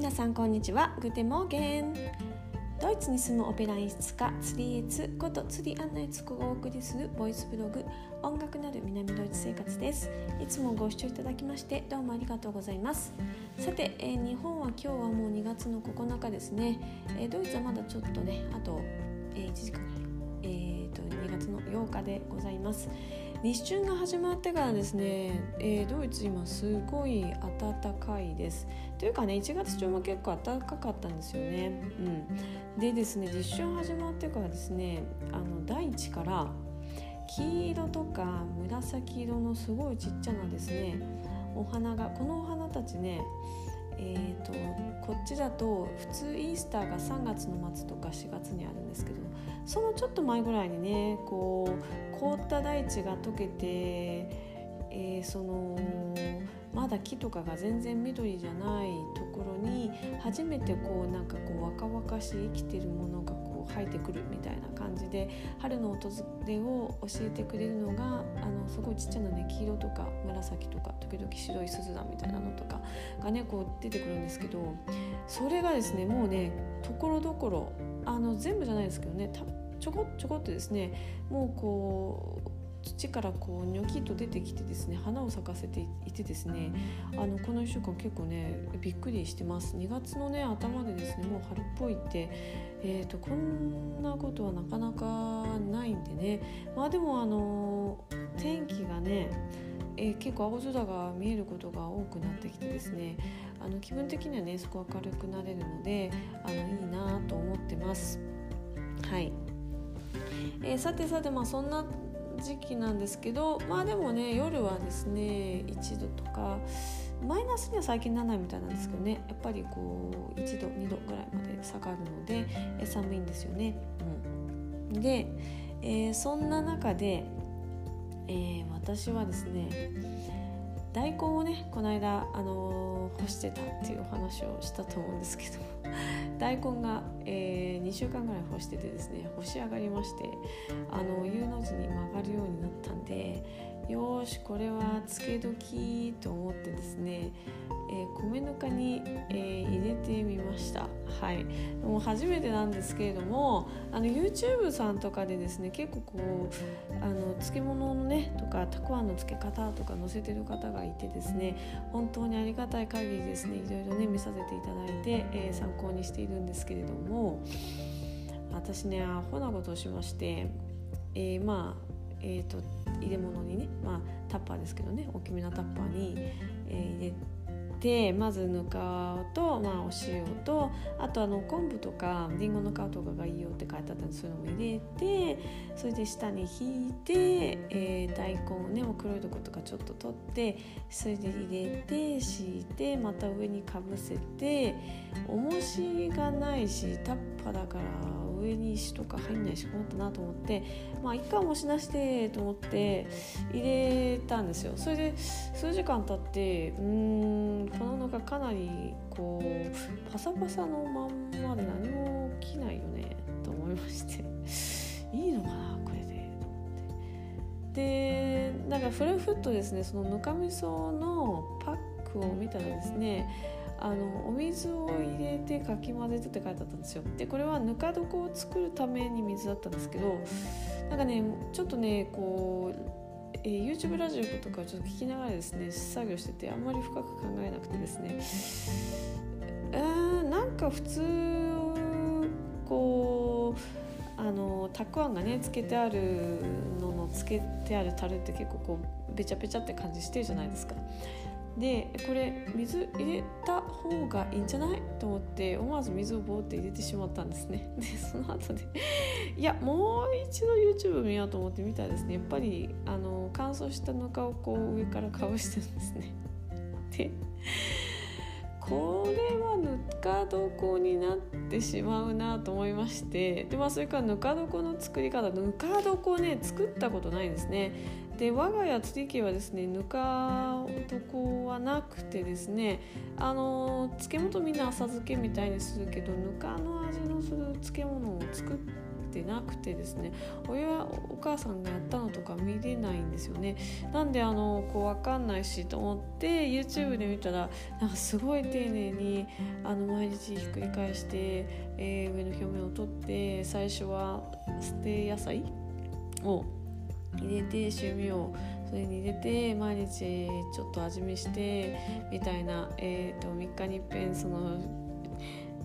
皆さんこんにちは。グテモーゲン。ドイツに住むオペラ演出家ツリーエツことツリーアンナエツコがお送りするボイスブログ音楽なる南ドイツ生活です。いつもご視聴いただきましてどうもありがとうございます。さて、えー、日本は今日はもう2月の9日ですね、えー、ドイツはまだちょっとねあと、えー、1時間えーと、と2月の8日でございます。立春が始まってからですね、えー、ドイツ今すごい暖かいです。というかね1月中も結構暖かかったんですよね、うん、でですね立春始まってからですねあの大地から黄色とか紫色のすごいちっちゃなですねお花がこのお花たちねえーと、こっちだと普通イースターが3月の末とか4月にあるんですけどそのちょっと前ぐらいにねこう凍った大地が溶けて、えー、そのまだ木とかが全然緑じゃないところに初めてこうなんかこう若々しい生きてるものが生えてくるみたいな感じで春の訪れを教えてくれるのがあのすごいちっちゃなね黄色とか紫とか時々白い鈴だみたいなのとかがねこう出てくるんですけどそれがですねもうねところどころあの全部じゃないですけどねちょこちょこっとですねもうこう土からこうニョキッと出てきてですね花を咲かせていてですねあのこの1週間結構ねびっくりしてます。2月のね頭でですねもう春っぽいって、えーと、こんなことはなかなかないんでね。まあでもあの天気がねえー、結構青空が見えることが多くなってきてですねあの気分的にはねすごく明るくなれるのであのいいなと思ってます。はい、えー、さてさてまあそんな時期なんですけどまあでもね夜はですね1度とかマイナスには最近ならないみたいなんですけどねやっぱりこう1度2度ぐらいまで下がるので、寒いんですよね。うん、で、えー、そんな中で、えー、私はですね大根をねこの間、あのー、干してたっていうお話をしたと思うんですけど大根が、えー、2週間ぐらい干しててですね干し上がりましてあの U の字に曲がるようになったんでよしこれはつけ時と思ってですね、えー、米ぬかに、えー、入れてみました。はい。もう初めてなんですけれどもあの YouTube さんとかでですね結構こうあの漬物のねとかたくあんの漬け方とか載せてる方がいてですね本当にありがたい限りですねいろいろね見させていただいて、えー、参考にしているんですけれども私ねアホなことをしまして、え、まあえーと入れ物にね、まあ、タッパーですけどね大きめなタッパーに、えー、入れてまずぬかと、まあ、お塩とあとあの昆布とかりんごの皮とかがいいよって書いてあったんでそういうのも入れてそれで下に引いて、えー、大根をねもう黒いとことかちょっと取ってそれで入れて敷いてまた上にかぶせて重しがないしタッパーだから上に石とか入んないし困ったなと思ってまあ一回もしなしてと思って入れたんですよ。それで数時間経ってうんこののがかなりこうパサパサのまんまで何も起きないよねと思いまして。いいのかなこれでと思って。でなんかフルフットですねそのぬかみそのパックを見たらですねあのお水を入れてかき混ぜてって書いてあったんですよでこれはぬか床を作るために水だったんですけどなんかねちょっとねこう、えー、YouTube ラジオとかちょっと聞きながらですね作業しててあんまり深く考えなくてですねうんなんか普通こうあのたくあんがねつけてあるののつけてある樽って結構こうべちゃべちゃって感じしてるじゃないですか。でこれ水入れた方がいいんじゃない？と思って思わず水をボーって入れてしまったんですね。でその後でいやもう一度 YouTube 見ようと思って見たらですね。やっぱりあの乾燥したぬかをこう上からかぶしてるんですね。でこれはぬか床になってしまうなと思いましてでまあそれからぬか床の作り方ぬか床ね作ったことないんですね。で我が家釣り家はですねぬか床はなくてですねあの漬物みんな浅漬けみたいにするけどぬかの味のする漬物を作ってなくてですね親お母さんがやったのとか見れないんですよね。なんであのこう分かんないしと思って YouTube で見たらなんかすごい丁寧にあの毎日ひっくり返して、えー、上の表面を取って最初は捨て野菜を入れて塩味をそれに入れて毎日ちょっと味見してみたいな、えーと、3日にいっぺんその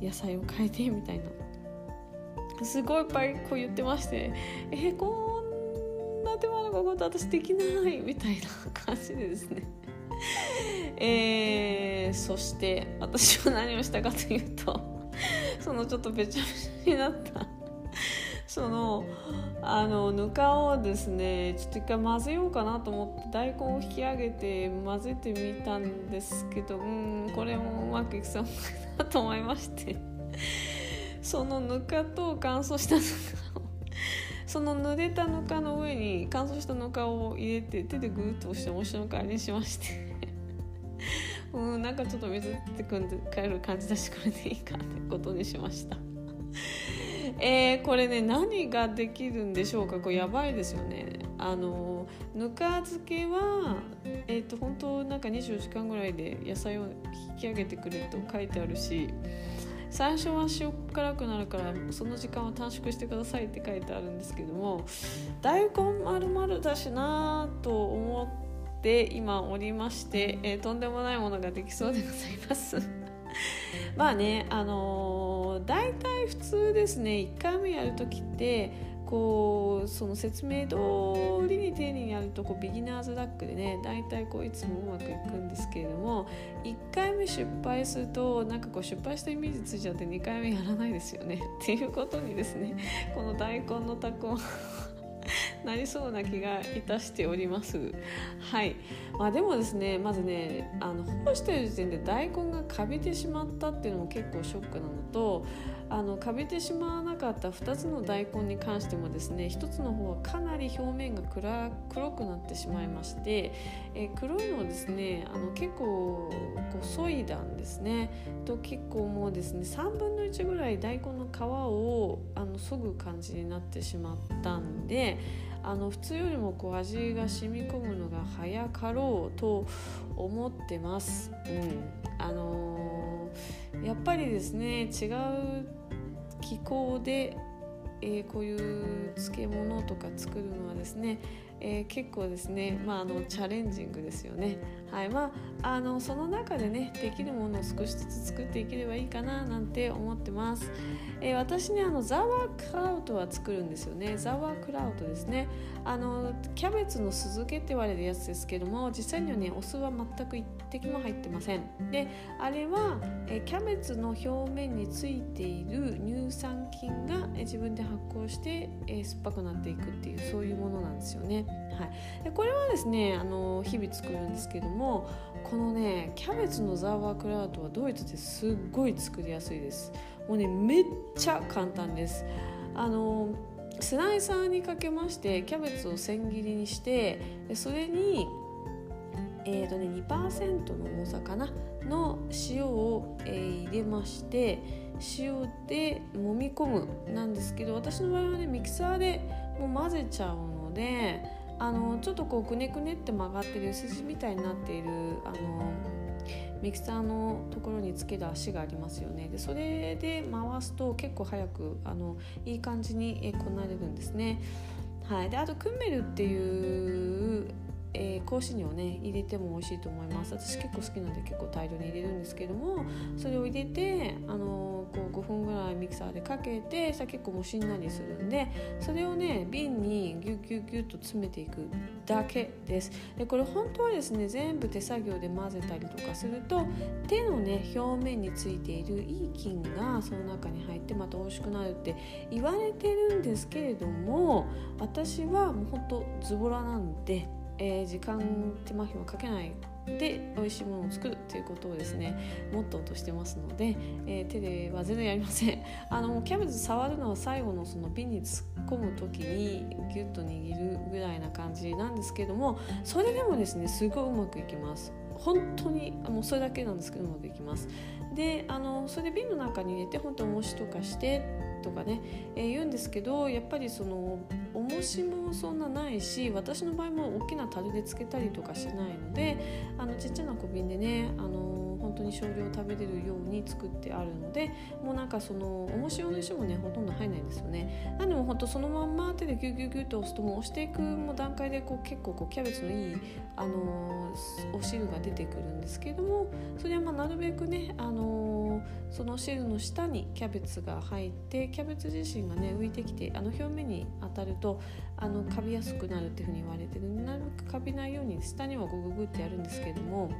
野菜を変えてみたいな。すごいいっぱいこう言ってましてえー、こんな手間のこと私できないみたいな感じでですね。えー、そして私は何をしたかというとそのちょっとべちゃべちゃになったそのあのぬかをですねちょっと一回混ぜようかなと思って大根を引き上げて混ぜてみたんですけどうんこれもうまくいくそうなと思いまして そのぬかと乾燥したぬかをその濡れたぬかの上に乾燥したぬかを入れて手でグーッと押しておもしの代わりにしまして うんなんかちょっと水ってくんで帰る感じだしこれでいいかってことにしました。えー、これね何ができるんでしょうか？これやばいですよね。あのぬか漬けはえっ、ー、と本当なんか24時間ぐらいで野菜を引き上げてくれると書いてあるし最初は塩辛くなるからその時間は短縮してくださいって書いてあるんですけども大根丸々だしなと思って今おりまして、えー、とんでもないものができそうでございます。まあねあのー、大体普通ですね。1回目やる時ってこうその説明通りに丁寧にやるとこうビギナーズラックでね大体こういつもうまくいくんですけれども1回目失敗するとなんかこう失敗したイメージついちゃって2回目やらないですよね。っていうことにですねこの大根のたくをなりそうな気がいたしております。はい。まあでもですねまずねあの干してる時点で大根がカビてしまったっていうのも結構ショックなのとあのカビてしまわなかった2つの大根に関してもですね1つの方はかなり表面が暗黒くなってしまいまして、え、黒いのをですねあの結構こう削いだんですね。と結構もうですね3分の1ぐらい大根の皮をあの削ぐ感じになってしまったんであの普通よりもこう味が染み込むのが早かろうと思ってます。うんあのー、やっぱりですね違う気候で、えー、こういう漬物とか作るのはですねえー、結構ですね、まあ、あのチャレンジングですよね。はいまあ、あのその中でねできるものを少しずつ作っていければいいかななんて思ってます。えー、私ねあのザワークラウトは作るんですよね。ザワークラウトですね。あのキャベツの酢漬けって言われるやつですけども実際にはねお酢は全く一滴も入ってません。であれは、え、キャベツの表面についている乳酸菌が、え、自分で発酵して、えー、酸っぱくなっていくっていうそういうものなんですよね。はい、でこれはですねあの日々作るんですけどもこのねキャベツのザーワークラウトはドイツですっごい作りやすいです。もうねめっちゃ簡単です。あのスライサーにかけましてキャベツを千切りにしてそれにえーとね、2%の重さかなの塩を、えー、入れまして塩で揉み込むなんですけど私の場合はねミキサーでもう混ぜちゃうのであのちょっとこうくねくねって曲がってる筋みたいになっているあのミキサーのところにつける足がありますよねでそれで回すと結構早くあのいい感じにこなれるんですね。はい、であとクンメルっていうえー、香辛料をね入れても美味しいと思います。私結構好きなんで結構大量に入れるんですけどもそれを入れて、あのー、こう5分ぐらいミキサーでかけてさ結構もうしんなりするんでそれをね瓶にギュッギュッギュッと詰めていくだけです。でこれ本当はですね全部手作業で混ぜたりとかすると手のね表面についているいい菌がその中に入ってまた美味しくなるって言われてるんですけれども私はもうほんとズボラなんでえー、時間手間暇かけないで美味しいものを作るっていうことをですねモットーとしてますので、えー、手では全然やりません。あのキャベツ触るのは最後のその瓶に突っ込む時にギュッと握るぐらいな感じなんですけどもそれでもですねすごいうまくいきます。本当にもうそれだけなんですけどもできます。であのそれで瓶の中に入れて本当重しとかしてとかね、えー、言うんですけどやっぱりその重しもそんなないし私の場合も大きな樽でつけたりとかしないのであのちっちゃな小瓶でねあの本当に少量食べれるように作ってあるのでもうなんかその重し用の人もねほとんど入んないんですよね。なんでも本当そのまんま手でギュギュギュと押すともう押していくもう段階でこう結構こうキャベツのいいあのお汁が出てくるんですけれどもそれはまあなるべくねあのその汁の下にキャベツが入ってキャベツ自身がね浮いてきてあの表面に当たるとあのカビやすくなるっていうふうに言われてる。なるべくカビないように下にはグググってやるんですけれども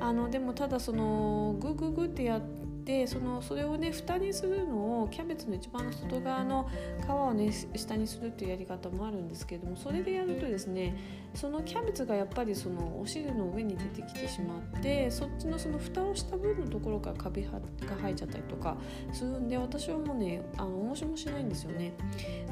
あのでもただそのグググってやってでそのそれをね蓋にするのをキャベツの一番外側の皮をね下にするっていうやり方もあるんですけれどもそれでやるとですねそのキャベツがやっぱりそのお汁の上に出てきてしまってそっちのその蓋をした分のところからカビが生えちゃったりとかするんで私はもうねあの面白もしないんですよね。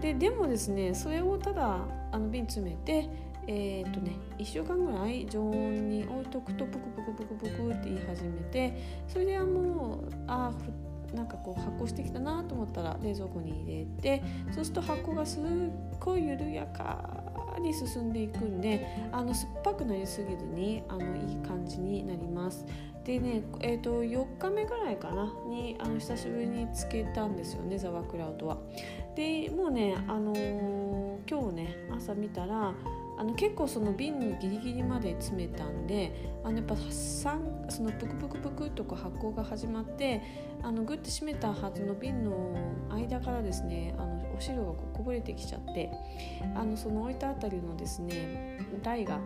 ででもですねそれをただあの瓶詰めてえー、っとね1週間ぐらい常温に置いとくとプクプクプクプクって言い始めてそれではもうあなんかこう発酵してきたなと思ったら冷蔵庫に入れてそうすると発酵がすっごい緩やかに進んでいくんであの酸っぱくなりすぎずにあのいい感じになります。でね、えーと、4日目ぐらいかなにあの久しぶりにつけたんですよねザワークラウドは。でもうね、あのー、今日ね朝見たらあの結構その瓶にギリギリまで詰めたんであのやっぱ酸そのプクプクプクとか発酵が始まってあのグッて閉めたはずの瓶の間からですねあのお汁がここぼれてきちゃってあのその置いたあたりのですね台が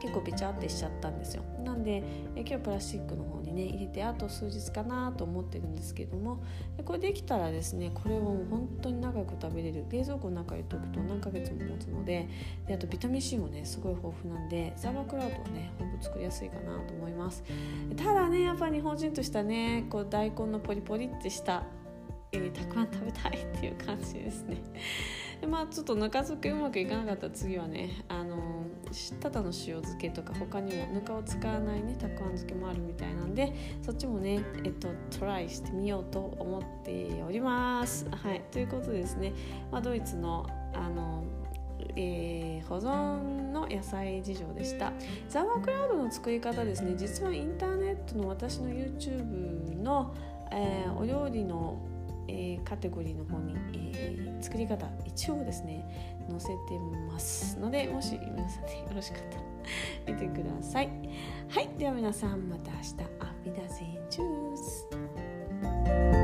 結構べちゃってしちゃったんですよ。なんでえ今日プラスチックの方にね入れてあと数日かなと思ってるんですけどもこれできたらですねこれをもう本当に長く食べれる。冷蔵庫の中に入れておくと何ヶ月も持つのでであとビタミン C もねすごい豊富なんでザワークラウドはねほぼ作りやすいかなと思います。ただねやっぱ日本人としたねこう大根のポリポリってしたえー、たくあん食べたいっていう感じですね。でまあちょっとぬか漬けうまくいかなかったら次はねあのただの塩漬けとか他にもぬかを使わないねたくあん漬けもあるみたいなんでそっちもねえっとトライしてみようと思っております。はい。ということですね、まあ、ドイツのあのえー、保存の野菜事情でした。ザワークラウドの作り方ですね。実はインターネットの私の YouTube の、えー、お料理のえー、カテゴリーの方に、えー、作り方一応ですね載せてますのでもし皆さんでよろしかったら見てください。はいでは皆さんまた明日アフィダゼンチュース。